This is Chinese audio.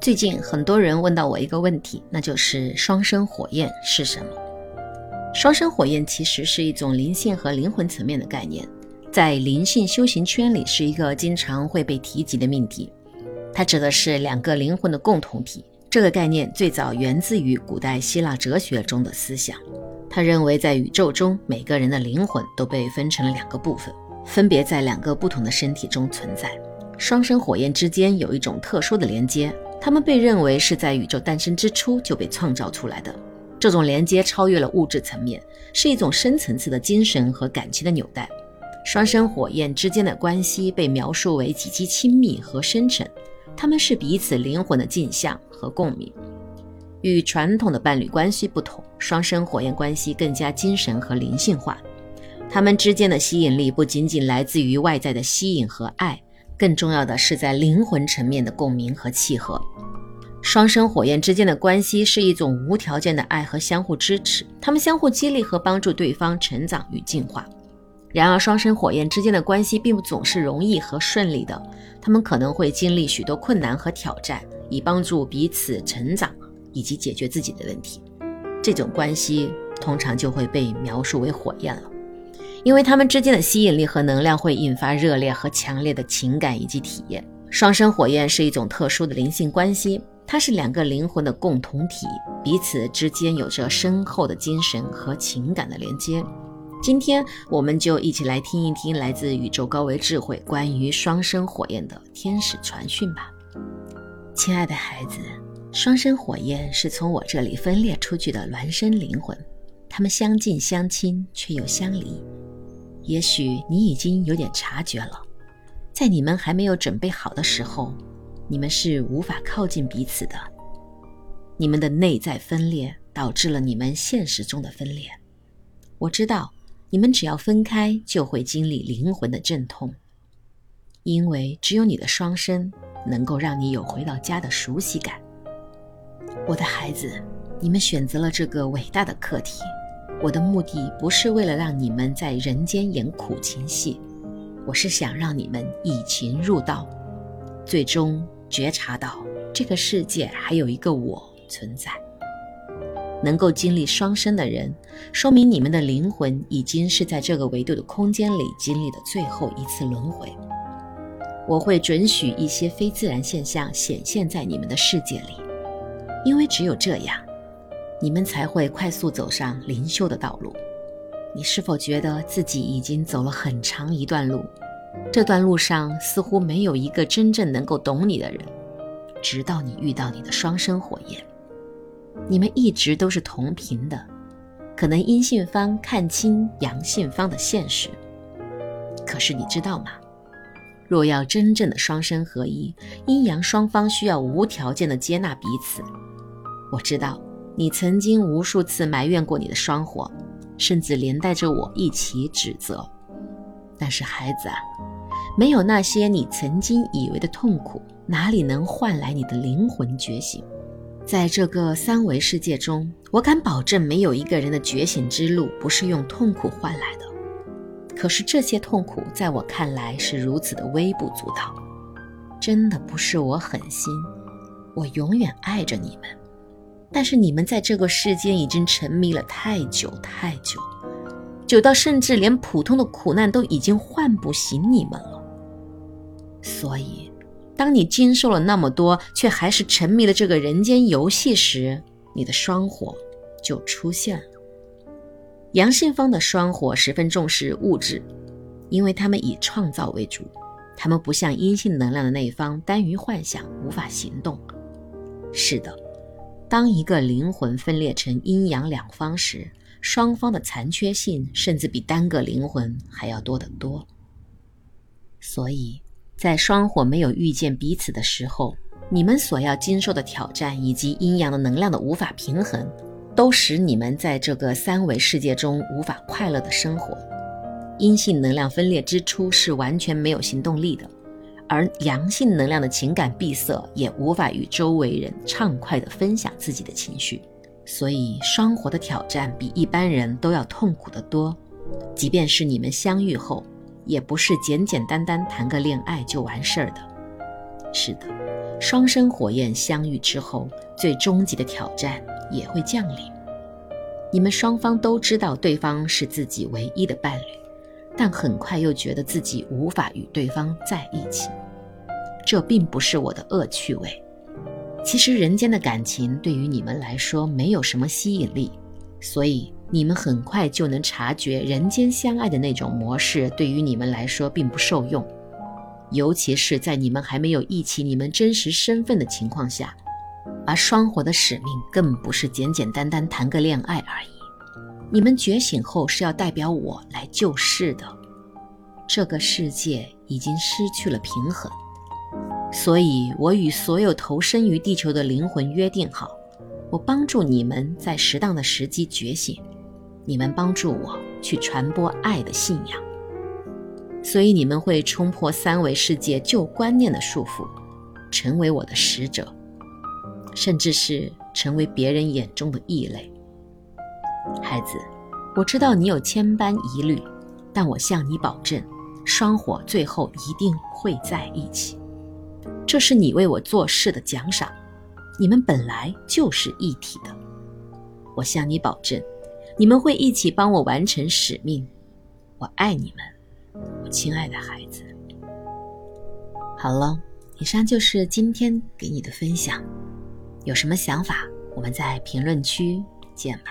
最近很多人问到我一个问题，那就是双生火焰是什么？双生火焰其实是一种灵性和灵魂层面的概念，在灵性修行圈里是一个经常会被提及的命题。它指的是两个灵魂的共同体。这个概念最早源自于古代希腊哲学中的思想。他认为，在宇宙中，每个人的灵魂都被分成了两个部分，分别在两个不同的身体中存在。双生火焰之间有一种特殊的连接。它们被认为是在宇宙诞生之初就被创造出来的。这种连接超越了物质层面，是一种深层次的精神和感情的纽带。双生火焰之间的关系被描述为极其亲密和深沉，他们是彼此灵魂的镜像和共鸣。与传统的伴侣关系不同，双生火焰关系更加精神和灵性化。他们之间的吸引力不仅仅来自于外在的吸引和爱。更重要的是，在灵魂层面的共鸣和契合。双生火焰之间的关系是一种无条件的爱和相互支持，他们相互激励和帮助对方成长与进化。然而，双生火焰之间的关系并不总是容易和顺利的，他们可能会经历许多困难和挑战，以帮助彼此成长以及解决自己的问题。这种关系通常就会被描述为火焰了。因为他们之间的吸引力和能量会引发热烈和强烈的情感以及体验。双生火焰是一种特殊的灵性关系，它是两个灵魂的共同体，彼此之间有着深厚的精神和情感的连接。今天，我们就一起来听一听来自宇宙高维智慧关于双生火焰的天使传讯吧。亲爱的孩子，双生火焰是从我这里分裂出去的孪生灵魂，他们相近相亲，却又相离。也许你已经有点察觉了，在你们还没有准备好的时候，你们是无法靠近彼此的。你们的内在分裂导致了你们现实中的分裂。我知道，你们只要分开，就会经历灵魂的阵痛，因为只有你的双生能够让你有回到家的熟悉感。我的孩子，你们选择了这个伟大的课题。我的目的不是为了让你们在人间演苦情戏，我是想让你们以情入道，最终觉察到这个世界还有一个我存在。能够经历双生的人，说明你们的灵魂已经是在这个维度的空间里经历的最后一次轮回。我会准许一些非自然现象显现在你们的世界里，因为只有这样。你们才会快速走上灵修的道路。你是否觉得自己已经走了很长一段路？这段路上似乎没有一个真正能够懂你的人，直到你遇到你的双生火焰。你们一直都是同频的，可能阴性方看清阳性方的现实。可是你知道吗？若要真正的双生合一，阴阳双方需要无条件的接纳彼此。我知道。你曾经无数次埋怨过你的双火，甚至连带着我一起指责。但是孩子啊，没有那些你曾经以为的痛苦，哪里能换来你的灵魂觉醒？在这个三维世界中，我敢保证，没有一个人的觉醒之路不是用痛苦换来的。可是这些痛苦，在我看来是如此的微不足道。真的不是我狠心，我永远爱着你们。但是你们在这个世间已经沉迷了太久太久，久到甚至连普通的苦难都已经唤不醒你们了。所以，当你经受了那么多，却还是沉迷了这个人间游戏时，你的双火就出现了。阳性方的双火十分重视物质，因为他们以创造为主，他们不像阴性能量的那一方耽于幻想，无法行动。是的。当一个灵魂分裂成阴阳两方时，双方的残缺性甚至比单个灵魂还要多得多。所以，在双火没有遇见彼此的时候，你们所要经受的挑战以及阴阳的能量的无法平衡，都使你们在这个三维世界中无法快乐的生活。阴性能量分裂之初是完全没有行动力的。而阳性能量的情感闭塞，也无法与周围人畅快地分享自己的情绪，所以双活的挑战比一般人都要痛苦得多。即便是你们相遇后，也不是简简单单谈个恋爱就完事儿的。是的，双生火焰相遇之后，最终极的挑战也会降临。你们双方都知道对方是自己唯一的伴侣，但很快又觉得自己无法与对方在一起。这并不是我的恶趣味。其实人间的感情对于你们来说没有什么吸引力，所以你们很快就能察觉人间相爱的那种模式对于你们来说并不受用。尤其是在你们还没有忆起你们真实身份的情况下，而双活的使命更不是简简单单谈个恋爱而已。你们觉醒后是要代表我来救世的。这个世界已经失去了平衡。所以，我与所有投身于地球的灵魂约定好，我帮助你们在适当的时机觉醒，你们帮助我去传播爱的信仰。所以，你们会冲破三维世界旧观念的束缚，成为我的使者，甚至是成为别人眼中的异类。孩子，我知道你有千般疑虑，但我向你保证，双火最后一定会在一起。这是你为我做事的奖赏，你们本来就是一体的。我向你保证，你们会一起帮我完成使命。我爱你们，我亲爱的孩子。好了，以上就是今天给你的分享。有什么想法，我们在评论区见吧。